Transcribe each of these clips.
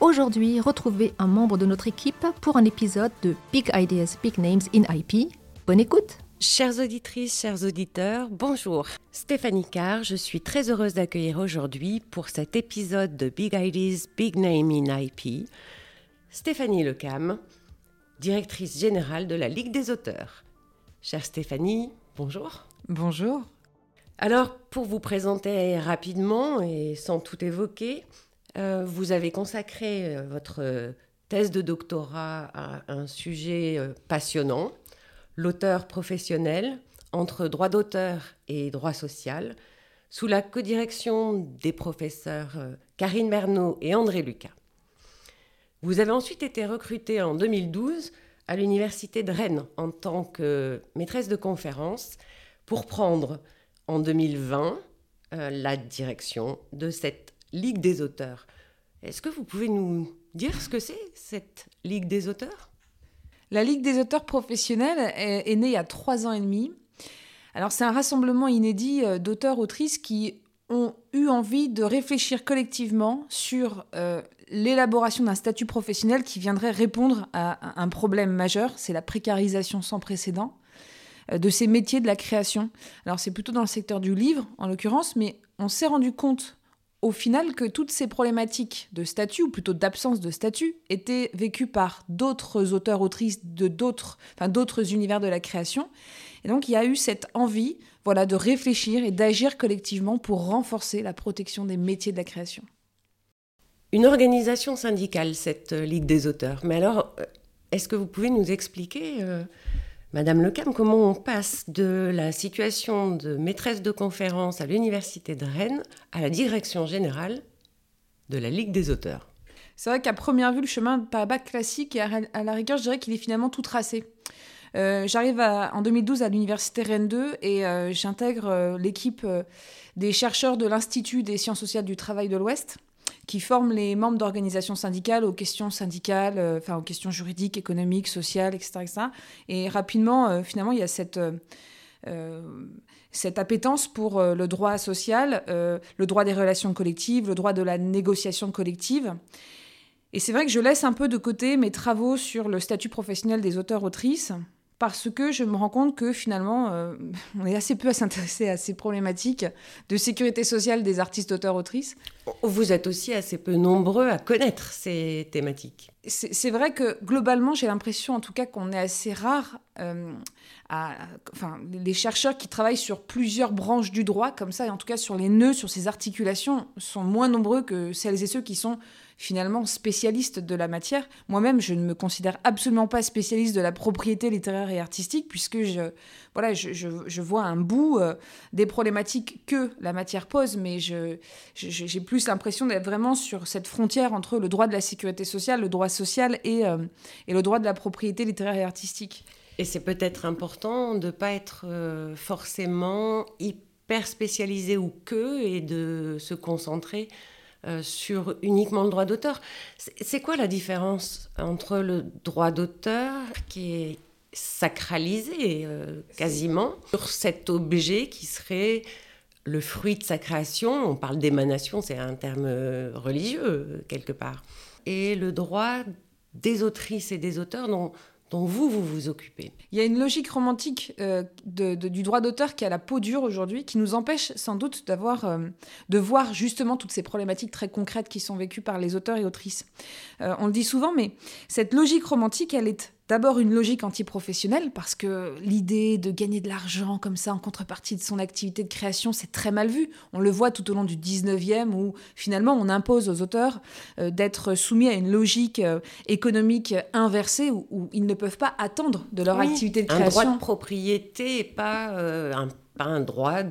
Aujourd'hui, retrouvez un membre de notre équipe pour un épisode de Big Ideas, Big Names in IP. Bonne écoute Chères auditrices, chers auditeurs, bonjour. Stéphanie Carr, je suis très heureuse d'accueillir aujourd'hui pour cet épisode de Big Ideas, Big Name in IP, Stéphanie Lecam, directrice générale de la Ligue des auteurs. Chère Stéphanie, bonjour. Bonjour. Alors, pour vous présenter rapidement et sans tout évoquer, euh, vous avez consacré euh, votre thèse de doctorat à un sujet euh, passionnant, l'auteur professionnel entre droit d'auteur et droit social, sous la codirection des professeurs Karine Bernot et André Lucas. Vous avez ensuite été recruté en 2012 à l'Université de Rennes en tant que maîtresse de conférence pour prendre en 2020 la direction de cette Ligue des auteurs. Est-ce que vous pouvez nous dire ce que c'est, cette Ligue des auteurs? La Ligue des auteurs professionnels est, née il y a trois ans et demi. Alors c'est un rassemblement inédit euh, d'auteurs-autrices qui ont eu envie de réfléchir collectivement sur euh, l'élaboration d'un statut professionnel qui viendrait répondre à un problème majeur, c'est la précarisation sans précédent euh, de ces métiers de la création. Alors c'est plutôt dans le secteur du livre en l'occurrence, mais on s'est rendu compte au final que toutes ces problématiques de statut, ou plutôt d'absence de statut, étaient vécues par d'autres auteurs-autrices de d'autres, enfin, d'autres univers de la création. Et donc il y a eu cette envie voilà, de réfléchir et d'agir collectivement pour renforcer la protection des métiers de la création. Une organisation syndicale, cette Ligue des auteurs. Mais alors, euh, est-ce que vous pouvez nous expliquer euh, Madame Lecam, comment on passe de la situation de maîtresse de conférence à l'Université de Rennes à la direction générale de la Ligue des auteurs? C'est vrai qu'à première vue, le chemin pas bac classique et à, la rigueur, je dirais qu'il est finalement tout tracé. Euh, j'arrive en 2012 à l'université Rennes 2 et euh, j'intègre euh, l'équipe des chercheurs de l'Institut des sciences sociales du travail de l'Ouest, qui forment les membres d'organisations syndicales aux questions syndicales, euh, enfin aux questions juridiques, économiques, sociales, etc. Et rapidement, euh, finalement, il y a cette, euh, cette appétence pour le droit social, le droit des relations collectives, le droit de la négociation collective. Et c'est vrai que je laisse un peu de côté mes travaux sur le statut professionnel des auteurs-autrices parce que je me rends compte que finalement, euh, on est assez peu à s'intéresser à ces problématiques de sécurité sociale des artistes, auteurs, autrices. Vous êtes aussi assez peu nombreux à connaître ces thématiques. C'est vrai que globalement, j'ai l'impression en tout cas qu'on est assez rare, euh, à, enfin, les chercheurs qui travaillent sur plusieurs branches du droit, comme ça, et en tout cas sur les nœuds, sur ces articulations, sont moins nombreux que celles et ceux qui sont finalement spécialiste de la matière. Moi-même, je ne me considère absolument pas spécialiste de la propriété littéraire et artistique, puisque je, voilà, je, vois un bout euh, des problématiques que la matière pose, mais j'ai plus l'impression d'être vraiment sur cette frontière entre le droit de la sécurité sociale, le droit social et, euh, et le droit de la propriété littéraire et artistique. Et c'est peut-être important de ne pas être euh, forcément hyper spécialisé ou que, et de se concentrer euh, sur uniquement le droit d'auteur. C'est quoi la différence entre le droit d'auteur qui est sacralisé euh, quasiment sur cet objet qui serait le fruit de sa création? On parle d'émanation, c'est un terme euh, religieux quelque part. Et le droit des autrices et des auteurs dont vous vous occupez. Il y a une logique romantique euh, du droit d'auteur qui a la peau dure aujourd'hui, qui nous empêche sans doute d'avoir, euh, de voir justement toutes ces problématiques très concrètes qui sont vécues par les auteurs et autrices. Euh, on le dit souvent, mais cette logique romantique, elle est D'abord une logique antiprofessionnelle, parce que l'idée de gagner de l'argent comme ça en contrepartie de son activité de création, c'est très mal vu. On le voit tout au long du 19e, où finalement on impose aux auteurs euh, d'être soumis à une logique euh, économique inversée, où, ils ne peuvent pas attendre de leur activité de création. Un droit de propriété, pas, euh, un, pas un droit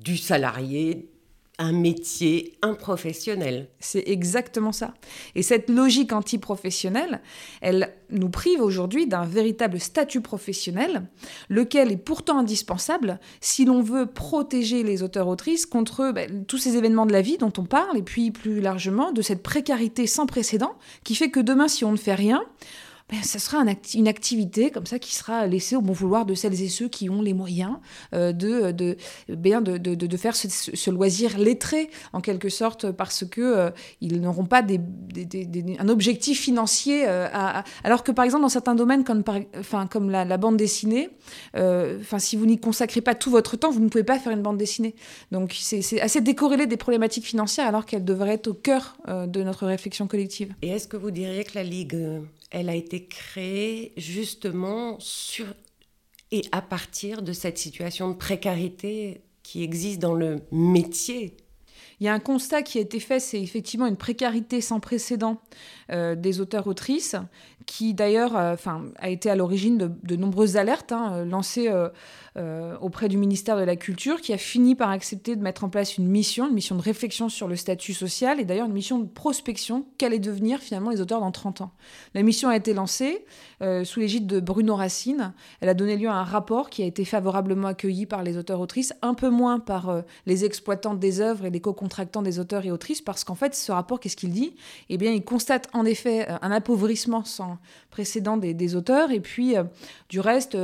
du salarié un métier improfessionnel. C'est exactement ça. Et cette logique antiprofessionnelle, elle nous prive aujourd'hui d'un véritable statut professionnel, lequel est pourtant indispensable si l'on veut protéger les auteurs-autrices contre ben, tous ces événements de la vie dont on parle, et puis plus largement de cette précarité sans précédent qui fait que demain, si on ne fait rien, ben, ça sera une activité comme ça qui sera laissée au bon vouloir de celles et ceux qui ont les moyens euh, de, bien de, faire ce, loisir lettré, en quelque sorte, parce que euh, ils n'auront pas un objectif financier. Euh, alors que, par exemple, dans certains domaines, comme, la, bande dessinée, enfin, si vous n'y consacrez pas tout votre temps, vous ne pouvez pas faire une bande dessinée. Donc, c'est assez décorrélé des problématiques financières, alors qu'elles devraient être au cœur de notre réflexion collective. Et est-ce que vous diriez que la Ligue elle a été créée justement sur et à partir de cette situation de précarité qui existe dans le métier. Il y a un constat qui a été fait, c'est effectivement une précarité sans précédent euh, des auteurs-autrices, qui d'ailleurs euh, a été à l'origine de, nombreuses alertes hein, lancées euh, euh, auprès du ministère de la Culture, qui a fini par accepter de mettre en place une mission, une mission de réflexion sur le statut social et d'ailleurs une mission de prospection, qu'allaient devenir finalement les auteurs dans 30 ans? La mission a été lancée sous l'égide de Bruno Racine. Elle a donné lieu à un rapport qui a été favorablement accueilli par les auteurs-autrices, un peu moins par les exploitants des œuvres et les co-contractants des auteurs et autrices, parce qu'en fait, ce rapport, qu'est-ce qu'il dit? Eh bien, il constate en effet un appauvrissement sans précédent des, auteurs et puis, du reste,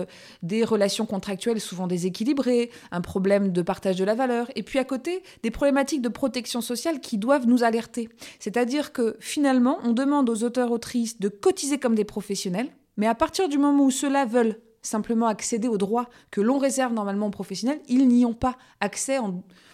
des relations contractuelles souvent déséquilibré, un problème de partage de la valeur, et puis à côté, des problématiques de protection sociale qui doivent nous alerter. C'est-à-dire que finalement, on demande aux auteurs-autrices de cotiser comme des professionnels, mais à partir du moment où ceux-là veulent simplement accéder aux droits que l'on réserve normalement aux professionnels, ils n'y ont pas accès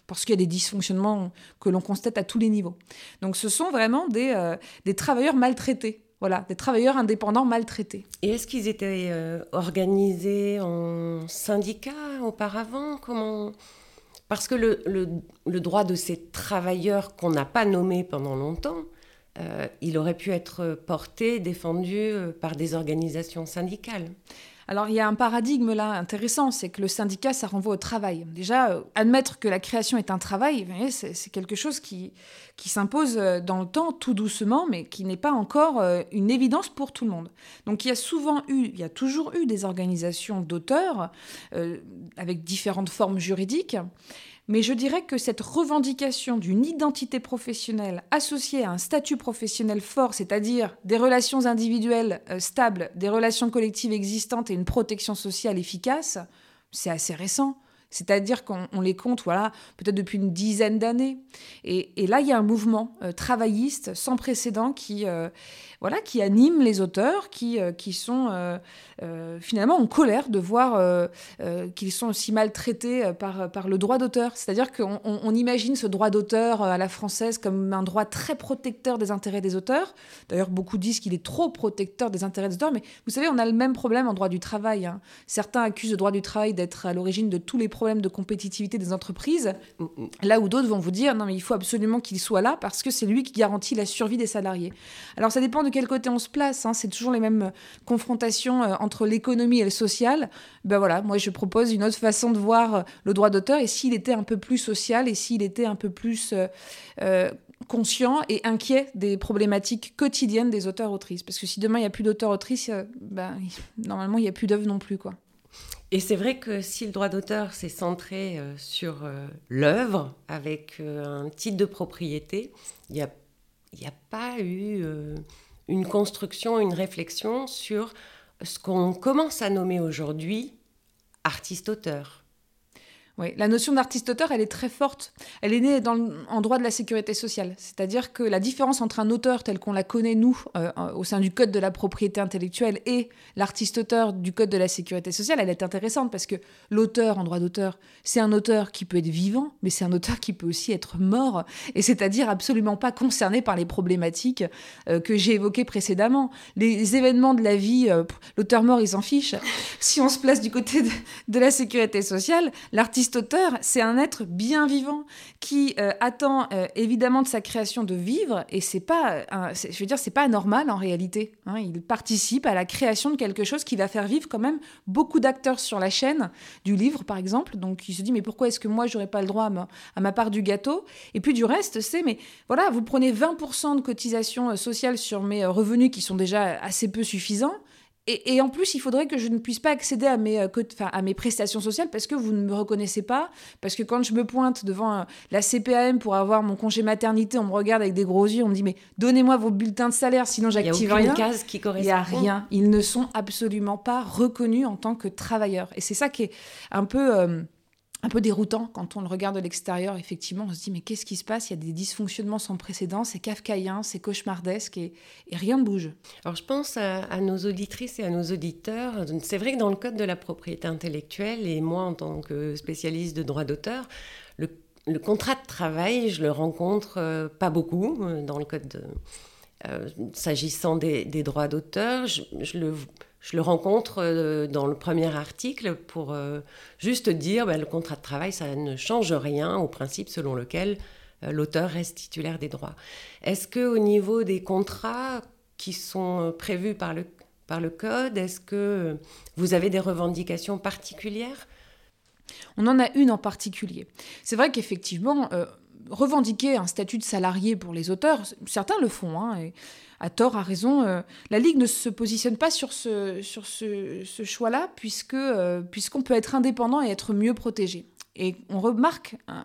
parce qu'il y a des dysfonctionnements que l'on constate à tous les niveaux. Donc ce sont vraiment des, euh, des travailleurs maltraités voilà, des travailleurs indépendants maltraités. Et est-ce qu'ils étaient euh, organisés en syndicats auparavant? Comment? Parce que le, le, droit de ces travailleurs qu'on n'a pas nommés pendant longtemps, euh, il aurait pu être porté, défendu par des organisations syndicales. Alors il y a un paradigme là intéressant, c'est que le syndicat, ça renvoie au travail. Déjà, euh, admettre que la création est un travail, c'est quelque chose qui, qui s'impose euh, dans le temps tout doucement, mais qui n'est pas encore euh, une évidence pour tout le monde. Donc il y a souvent eu, il y a toujours eu des organisations d'auteurs avec différentes formes juridiques. Mais je dirais que cette revendication d'une identité professionnelle associée à un statut professionnel fort, c'est-à-dire des relations individuelles euh, stables, des relations collectives existantes et une protection sociale efficace, c'est assez récent. C'est-à-dire qu'on les compte, voilà, peut-être depuis une dizaine d'années. Et, là, il y a un mouvement euh, travailliste sans précédent qui, euh, voilà, qui anime les auteurs, qui, qui sont euh, finalement en colère de voir euh, euh, qu'ils sont aussi maltraités par, par le droit d'auteur. C'est-à-dire qu'on on, imagine ce droit d'auteur à la française comme un droit très protecteur des intérêts des auteurs. D'ailleurs, beaucoup disent qu'il est trop protecteur des intérêts des auteurs, mais vous savez, on a le même problème en droit du travail. Hein. Certains accusent le droit du travail d'être à l'origine de tous les problèmes de compétitivité des entreprises, là où d'autres vont vous dire non, mais il faut absolument qu'il soit là parce que c'est lui qui garantit la survie des salariés. Alors ça dépend de quel côté on se place, hein. c'est toujours les mêmes confrontations entre l'économie et le social, ben voilà, moi je propose une autre façon de voir euh, le droit d'auteur et s'il était un peu plus social et s'il était un peu plus euh, euh, conscient et inquiet des problématiques quotidiennes des auteurs-autrices. Parce que si demain il n'y a plus d'auteurs-autrices, ben, normalement il n'y a plus d'œuvres non plus. quoi. Et c'est vrai que si le droit d'auteur s'est centré sur l'œuvre avec un titre de propriété, il n'y a, a, pas eu une construction, une réflexion sur ce qu'on commence à nommer aujourd'hui artiste-auteur. Oui, la notion d'artiste-auteur, elle est très forte. Elle est née dans en droit de la sécurité sociale. C'est-à-dire que la différence entre un auteur tel qu'on la connaît, nous, euh, au sein du Code de la propriété intellectuelle, et l'artiste-auteur du Code de la sécurité sociale, elle est intéressante parce que l'auteur en droit d'auteur, c'est un auteur qui peut être vivant, mais c'est un auteur qui peut aussi être mort, et c'est-à-dire absolument pas concerné par les problématiques euh, que j'ai évoquées précédemment. Les événements de la vie, euh, l'auteur mort, il s'en fiche. Si on se place du côté de, de la sécurité sociale, l'artiste l'artiste-auteur, c'est un être bien vivant qui euh, attend euh, évidemment de sa création de vivre, et c'est pas, je veux dire, c'est pas normal en réalité. Hein. Il participe à la création de quelque chose qui va faire vivre quand même beaucoup d'acteurs sur la chaîne du livre, par exemple. Donc il se dit, mais pourquoi est-ce que moi j'aurais pas le droit à ma, à ma part du gâteau? Et puis du reste, c'est, mais voilà, vous prenez 20% de cotisation sociale sur mes revenus qui sont déjà assez peu suffisants. Et, en plus, il faudrait que je ne puisse pas accéder à mes, euh, à mes prestations sociales parce que vous ne me reconnaissez pas. Parce que quand je me pointe devant euh, la CPAM pour avoir mon congé maternité, on me regarde avec des gros yeux, on me dit Mais donnez-moi vos bulletins de salaire, sinon j'active rien. Il n'y a case qui correspond. Il n'y a rien. Ils ne sont absolument pas reconnus en tant que travailleurs. Et c'est ça qui est un peu. Euh, un peu déroutant quand on le regarde de l'extérieur. Effectivement, on se dit mais qu'est-ce qui se passe? Il y a des dysfonctionnements sans précédent, c'est kafkaïen, c'est cauchemardesque et, rien ne bouge. Alors je pense à, nos auditrices et à nos auditeurs. C'est vrai que dans le code de la propriété intellectuelle, et moi en tant que spécialiste de droit d'auteur, le, contrat de travail, je le rencontre euh, pas beaucoup euh, dans le code. Euh, s'agissant des, droits d'auteur, je, je le je le rencontre euh, dans le premier article pour euh, juste dire ben, le contrat de travail, ça ne change rien au principe selon lequel euh, l'auteur reste titulaire des droits. Est-ce que au niveau des contrats qui sont prévus par le, par le code, est-ce que vous avez des revendications particulières? On en a une en particulier. C'est vrai qu'effectivement, revendiquer un statut de salarié pour les auteurs, certains le font, hein, à tort, à raison. Euh, la Ligue ne se positionne pas sur ce, sur ce, choix-là, puisque, euh, puisqu'on peut être indépendant et être mieux protégé. Et on remarque un,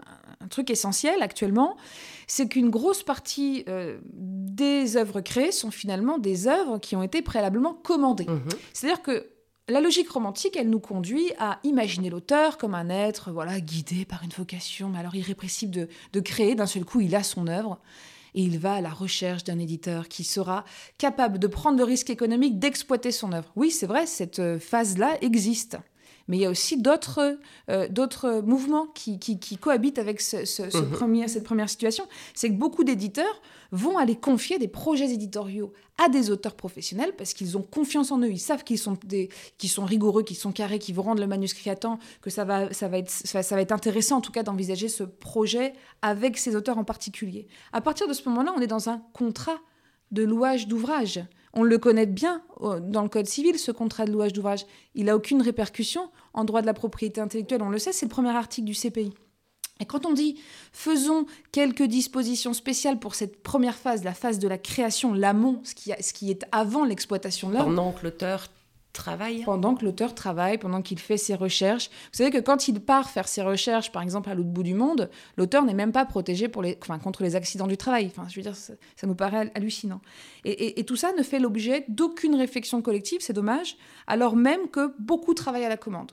truc essentiel actuellement, c'est qu'une grosse partie euh, des œuvres créées sont finalement des œuvres qui ont été préalablement commandées. Mmh C'est-à-dire que la logique romantique, elle nous conduit à imaginer l'auteur comme un être voilà guidé par une vocation, mais alors irrépressible de, de créer. D'un seul coup, il a son œuvre et il va à la recherche d'un éditeur qui sera capable de prendre le risque économique d'exploiter son œuvre. Oui, c'est vrai, cette euh, phase-là existe. Mais il y a aussi d'autres euh, mouvements qui, cohabitent avec ce, mhm. premier, cette première situation. C'est que beaucoup d'éditeurs vont aller confier des projets éditoriaux à des auteurs professionnels parce qu'ils ont confiance en eux. Ils savent qu'ils sont, sont rigoureux, qu'ils sont carrés, qu'ils vont rendre le manuscrit à temps, que ça va, ça va, être, ça, va être intéressant en tout cas d'envisager ce projet avec ces auteurs en particulier. À partir de ce moment-là, on est dans un contrat de louage d'ouvrage. On le connaît bien euh, dans le Code civil, ce contrat de louage d'ouvrage. Il n'a aucune répercussion en droit de la propriété intellectuelle, on le sait, c'est le premier article du CPI. Et quand on dit faisons quelques dispositions spéciales pour cette première phase, la phase de la création, l'amont, ce qui, ce qui est avant l'exploitation de l'œuvre. Pendant que l'auteur travaille Pendant que l'auteur travaille, pendant qu'il fait ses recherches. Vous savez que quand il part faire ses recherches, par exemple à l'autre bout du monde, l'auteur n'est même pas protégé pour les, enfin, contre les accidents du travail. Enfin, je veux dire, ça, nous paraît hallucinant. Et, tout ça ne fait l'objet d'aucune réflexion collective, c'est dommage, alors même que beaucoup travaillent à la commande.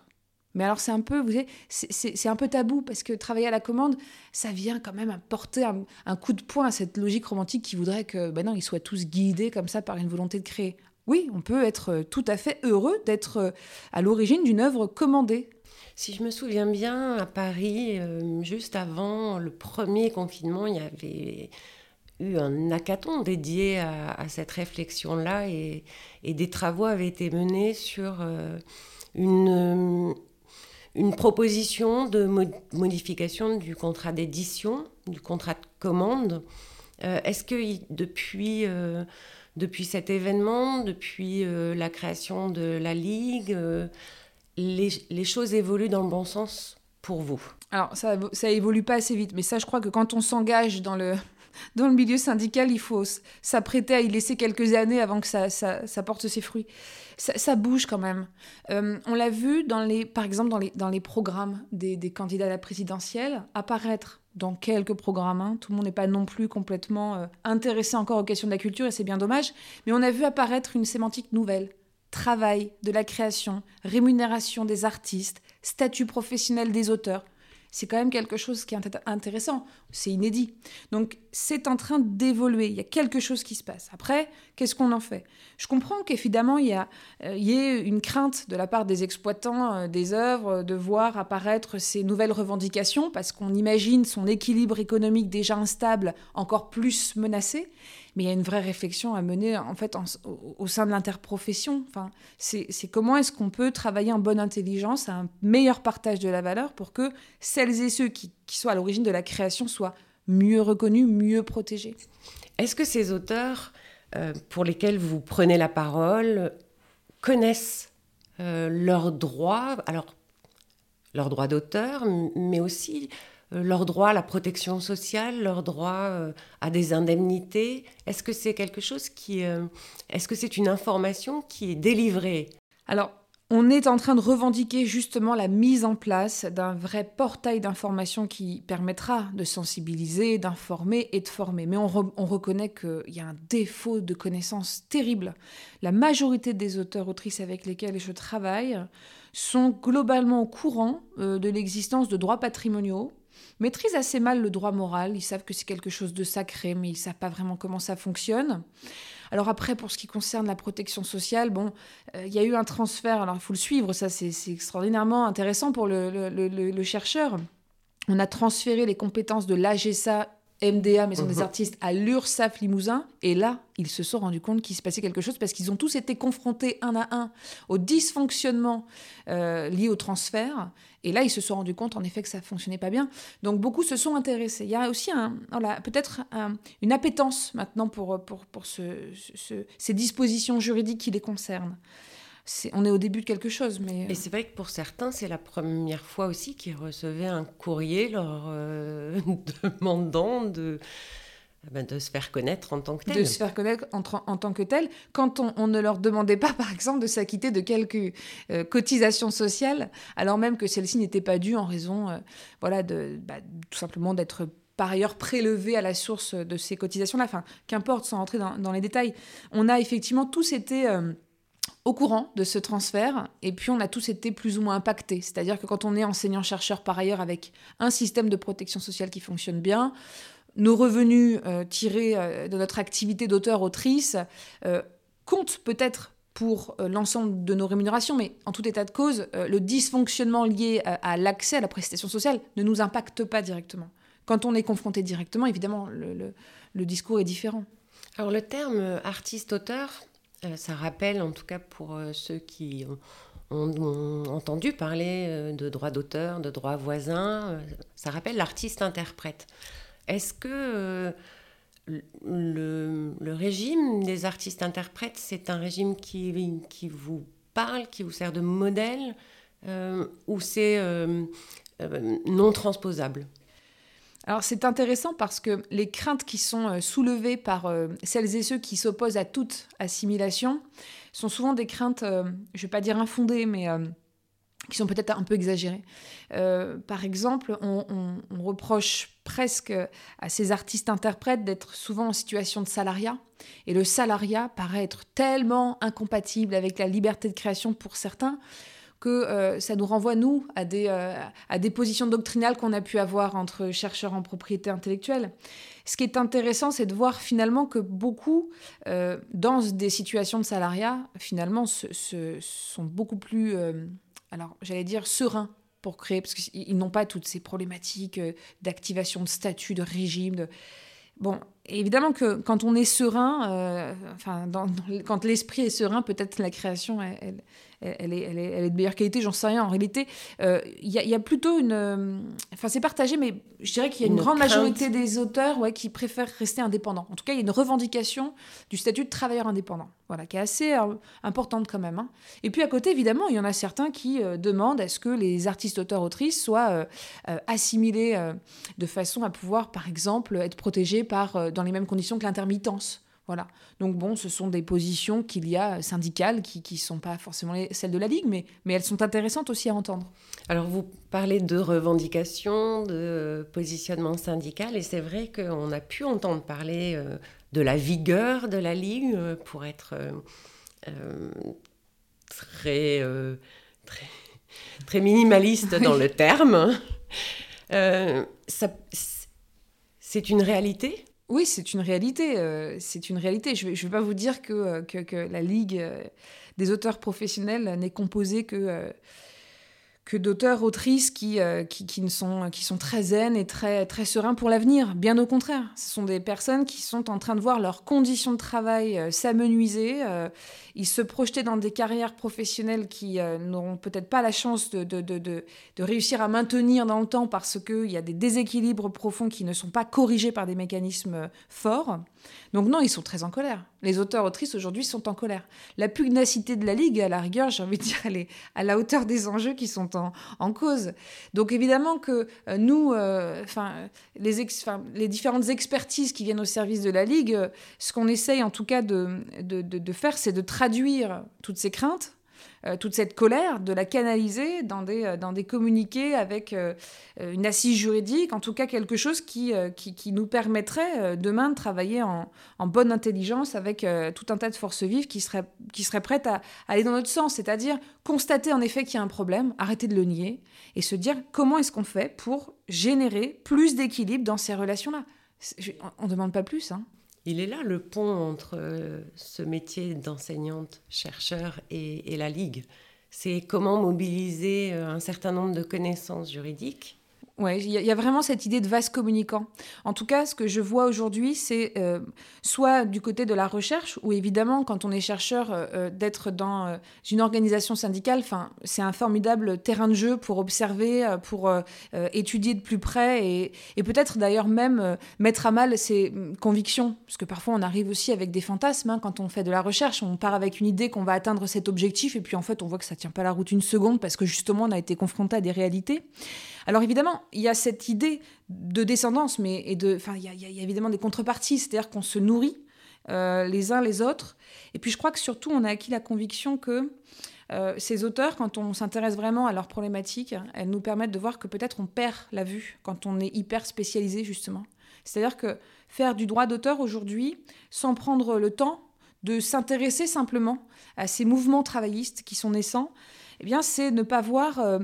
Mais alors c'est un peu, vous savez, c'est un peu tabou parce que travailler à la commande, ça vient quand même porter un, un coup de poing à cette logique romantique qui voudrait que, ben non, ils soient tous guidés comme ça par une volonté de créer oui, on peut être euh, tout à fait heureux d'être euh, à l'origine d'une œuvre commandée. Si je me souviens bien, à Paris, euh, juste avant le premier confinement, il y avait eu un hackathon dédié à, cette réflexion-là et, des travaux avaient été menés sur une, une proposition de modification du contrat d'édition, du contrat de commande. Est-ce que depuis depuis cet événement, depuis euh, la création de la Ligue, euh, les, choses évoluent dans le bon sens pour vous? Alors, ça, ça évolue pas assez vite, mais ça, je crois que quand on s'engage dans le, dans le milieu syndical, il faut s'apprêter à y laisser quelques années avant que ça, porte ses fruits. Ça, bouge quand même. Euh, on l'a vu, par exemple, dans les, programmes des, des candidats à la présidentielle, apparaître dans quelques programmes. Hein. Tout le monde n'est pas non plus complètement euh, intéressé encore aux questions de la culture et c'est bien dommage. Mais on a vu apparaître une sémantique nouvelle. Travail de la création, rémunération des artistes, statut professionnel des auteurs c'est quand même quelque chose qui est intéressant, c'est inédit. Donc c'est en train d'évoluer, il y a quelque chose qui se passe. Après, qu'est-ce qu'on en fait? Je comprends qu'évidemment, il y, a, euh, y ait une crainte de la part des exploitants euh, des œuvres de voir apparaître ces nouvelles revendications, parce qu'on imagine son équilibre économique déjà instable encore plus menacé. Mais il y a une vraie réflexion à mener en fait au, sein de l'interprofession. Enfin, c'est comment est-ce qu'on peut travailler en bonne intelligence à un meilleur partage de la valeur pour que celles et ceux qui, qui soient à l'origine de la création soient mieux reconnus, mieux protégés. Est-ce que ces auteurs euh, pour lesquels vous prenez la parole connaissent euh, leurs droits, alors leurs droits d'auteur, mais aussi euh, leurs droits à la protection sociale, leurs droits à des indemnités. Est-ce que c'est quelque chose qui, est-ce que c'est une information qui est délivrée? Alors on est en train de revendiquer justement la mise en place d'un vrai portail d'information qui permettra de sensibiliser, d'informer et de former. Mais on, reconnaît qu'il y a un défaut de connaissance terrible. La majorité des auteurs-autrices avec lesquels je travaille sont globalement au courant euh, de l'existence de droits patrimoniaux, maîtrisent assez mal le droit moral, ils savent que c'est quelque chose de sacré, mais ils ne savent pas vraiment comment ça fonctionne. Alors après, pour ce qui concerne la protection sociale, bon, euh, il y a eu un transfert, alors il faut le suivre, ça c'est extraordinairement intéressant pour le, chercheur. On a transféré les compétences de l'AGSA MDA, Maison des mhm. Artistes, à l'URSAF Limousin. Et là, ils se sont rendus compte qu'il se passait quelque chose parce qu'ils ont tous été confrontés un à un au dysfonctionnement euh, lié au transfert. Et là, ils se sont rendus compte, en effet, que ça fonctionnait pas bien. Donc, beaucoup se sont intéressés. Il y a aussi un, voilà, peut-être une appétence maintenant pour, pour, pour ces dispositions juridiques qui les concernent on est au début de quelque chose. Mais... Et euh, c'est vrai que pour certains, c'est la première fois aussi qu'ils recevaient un courrier leur euh, demandant de, ben, de se faire connaître en tant que tel. De se faire connaître en, en tant que tel. Quand on, ne leur demandait pas, par exemple, de s'acquitter de quelques euh, cotisations sociales, alors même que celles-ci n'étaient pas dues en raison, voilà, de, bah, tout simplement d'être par ailleurs prélevées à la source de ces cotisations-là. Enfin, qu'importe, sans rentrer dans, dans, les détails. On a effectivement tous été au courant de ce transfert et puis on a tous été plus ou moins impactés. C'est-à-dire que quand on est enseignant-chercheur par ailleurs avec un système de protection sociale qui fonctionne bien, nos revenus euh, tirés euh, de notre activité d'auteur-autrice euh, comptent peut-être pour l'ensemble de nos rémunérations, mais en tout état de cause, le dysfonctionnement lié à, l'accès à la prestation sociale ne nous impacte pas directement. Quand on est confronté directement, évidemment, le discours est différent. Alors le terme artiste-auteur, ça rappelle, en tout cas pour euh, ceux qui ont, entendu parler euh, de droits d'auteur, de droits voisins, ça rappelle l'artiste-interprète. Est-ce que le, régime des artistes-interprètes, c'est un régime qui, qui vous parle, qui vous sert de modèle, ou c'est non transposable? Alors c'est intéressant parce que les craintes qui sont euh, soulevées par euh, celles et ceux qui s'opposent à toute assimilation sont souvent des craintes, euh, je ne vais pas dire infondées, mais qui sont peut-être un peu exagérées. par exemple, on, on, reproche presque à ces artistes-interprètes d'être souvent en situation de salariat. Et le salariat paraît être tellement incompatible avec la liberté de création pour certains que euh, ça nous renvoie, nous, à des, euh, à des positions doctrinales qu'on a pu avoir entre chercheurs en propriété intellectuelle. Ce qui est intéressant, c'est de voir finalement que beaucoup, euh, dans des situations de salariat, finalement, se, sont beaucoup plus, alors j'allais dire, sereins pour créer, parce qu'ils n'ont pas toutes ces problématiques d'activation de statut, de régime, de... Bon, évidemment que quand on est serein, enfin, quand l'esprit est serein, peut-être la création, elle, elle est, elle, est, elle est, de meilleure qualité, j'en sais rien. En réalité, euh, il y, a plutôt une. Euh, enfin, c'est partagé, mais je dirais qu'il y a une, grande majorité des auteurs ouais, qui préfèrent rester indépendants. En tout cas, il y a une revendication du statut de travailleur indépendant, voilà, qui est assez euh, importante quand même. Hein. Et puis à côté, évidemment, il y en a certains qui demandent à ce que les artistes, auteurs, autrices soient assimilés de façon à pouvoir, par exemple, être protégés par, dans les mêmes conditions que l'intermittence. Voilà. Donc bon, ce sont des positions qu'il y a syndicales qui ne sont pas forcément celles de la Ligue, mais, mais elles sont intéressantes aussi à entendre. Alors vous parlez de revendications, de positionnement syndical, et c'est vrai qu'on a pu entendre parler euh, de la vigueur de la Ligue euh, pour être euh, très, très, très, minimaliste dans le terme. c'est une réalité? Oui, c'est une réalité. Euh, c'est une réalité. Je ne vais, pas vous dire que, euh, la Ligue euh, des auteurs professionnels n'est composée que, que d'auteurs, autrices qui, euh, qui, qui, ne sont, qui sont très zen et très, très sereins pour l'avenir. Bien au contraire, ce sont des personnes qui sont en train de voir leurs conditions de travail euh, s'amenuiser, euh, ils se projetaient dans des carrières professionnelles qui n'auront peut-être pas la chance de, de, de, de, réussir à maintenir dans le temps parce qu'il y a des déséquilibres profonds qui ne sont pas corrigés par des mécanismes forts. Donc non, ils sont très en colère. Les auteurs-autrices aujourd'hui sont en colère. La pugnacité de la Ligue, à la rigueur, j'ai envie de dire, elle est à la hauteur des enjeux qui sont en, cause. Donc évidemment que euh, nous, euh, enfin, les, différentes expertises qui viennent au service de la Ligue, euh, ce qu'on essaye en tout cas de faire, c'est de traduire toutes ces craintes euh, toute cette colère, de la canaliser dans des, euh, dans des communiqués avec euh, une assise juridique, en tout cas quelque chose qui, qui, nous permettrait demain de travailler en, en bonne intelligence avec tout un tas de forces vives qui seraient, qui prêtes à, aller dans notre sens, c'est-à-dire constater en effet qu'il y a un problème, arrêter de le nier et se dire comment est-ce qu'on fait pour générer plus d'équilibre dans ces relations-là. On ne demande pas plus. Hein. Il est là le pont entre euh, ce métier d'enseignante, chercheur et, la Ligue. C'est comment mobiliser euh, un certain nombre de connaissances juridiques oui, il y, a vraiment cette idée de vase communicant. En tout cas, ce que je vois aujourd'hui, c'est euh, soit du côté de la recherche, où évidemment, quand on est chercheur, euh, euh, d'être dans une organisation syndicale, c'est un formidable terrain de jeu pour observer, pour étudier de plus près et, peut-être d'ailleurs même mettre à mal ses mm, convictions. Parce que parfois, on arrive aussi avec des fantasmes. Hein, quand on fait de la recherche, on part avec une idée qu'on va atteindre cet objectif, et puis en fait, on voit que ça tient pas la route une seconde parce que justement, on a été confronté à des réalités. Alors évidemment, il y a cette idée de descendance, mais et de, enfin, il y, a, évidemment des contreparties, c'est-à-dire qu'on se nourrit euh, les uns les autres. Et puis je crois que surtout, on a acquis la conviction que euh, ces auteurs, quand on s'intéresse vraiment à leurs problématiques, elles nous permettent de voir que peut-être on perd la vue quand on est hyper spécialisé, justement. C'est-à-dire que faire du droit d'auteur aujourd'hui, sans prendre le temps de s'intéresser simplement à ces mouvements travaillistes qui sont naissants, eh bien, c'est ne pas voir euh,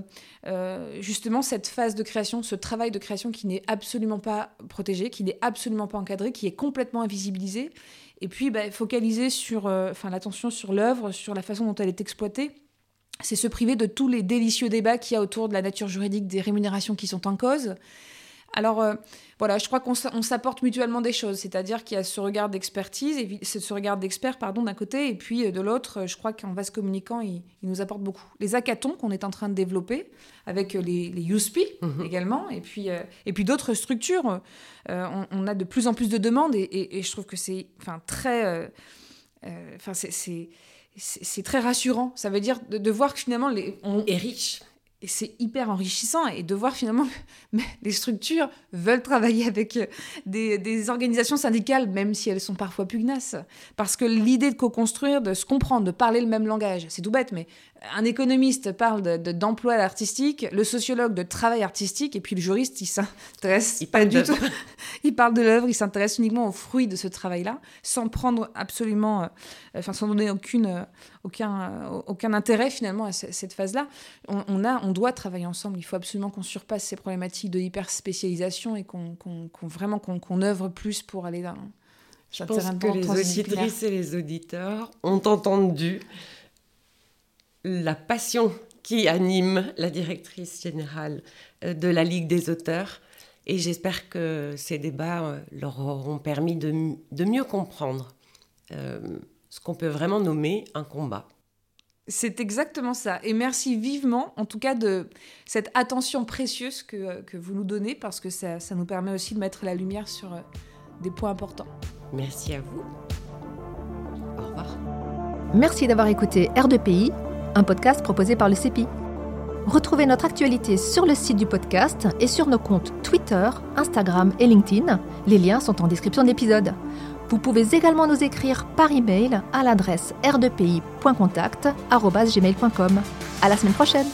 euh, justement cette phase de création, ce travail de création qui n'est absolument pas protégé, qui n'est absolument pas encadré, qui est complètement invisibilisé. Et puis, bah, focaliser sur, euh, l'attention sur l'œuvre, sur la façon dont elle est exploitée. C'est se priver de tous les délicieux débats qu'il y a autour de la nature juridique des rémunérations qui sont en cause. Alors, voilà, je crois qu'on s'apporte mutuellement des choses, c'est-à-dire qu'il y a ce regard d'expertise, ce regard d'expert, pardon, d'un côté, et puis euh, de l'autre, je crois qu'en vase communicant, il, nous apporte beaucoup. Les hackathons qu'on est en train de développer, avec euh, les, les USP mhm. également, et puis, euh, et puis d'autres structures, on, a de plus en plus de demandes, et, je trouve que c'est enfin, très... Enfin, c'est très rassurant. Ça veut dire de, voir que finalement, les, on est riche et c'est hyper enrichissant et de voir finalement que les structures veulent travailler avec euh, des, des, organisations syndicales, même si elles sont parfois pugnaces. Parce que l'idée de co-construire, de se comprendre, de parler le même langage, c'est tout bête, mais un économiste parle d'emploi de, artistique, le sociologue de travail artistique, et puis le juriste, il s'intéresse pas du tout. il parle de l'œuvre, il s'intéresse uniquement aux fruits de ce travail-là, sans prendre absolument, euh, enfin sans donner aucune, euh, aucun, aucun intérêt finalement à cette phase-là. On, a, on doit travailler ensemble. Il faut absolument qu'on surpasse ces problématiques de hyper spécialisation et qu'on vraiment qu'on œuvre plus pour aller dans. Je pense que les auditrices et les auditeurs ont entendu la passion qui anime la directrice générale euh, de la Ligue des auteurs. Et j'espère que ces débats euh, leur auront permis de, mieux comprendre euh, ce qu'on peut vraiment nommer un combat. C'est exactement ça. Et merci vivement, en tout cas, de cette attention précieuse que, vous nous donnez, parce que ça, ça, nous permet aussi de mettre la lumière sur des points importants. Merci à vous. Au revoir. Merci d'avoir écouté R2PI un podcast proposé par le CEPI. Retrouvez notre actualité sur le site du podcast et sur nos comptes Twitter, Instagram et LinkedIn. Les liens sont en description de l'épisode. Vous pouvez également nous écrire par email à l'adresse r2pi.contact@gmail.com. À la semaine prochaine.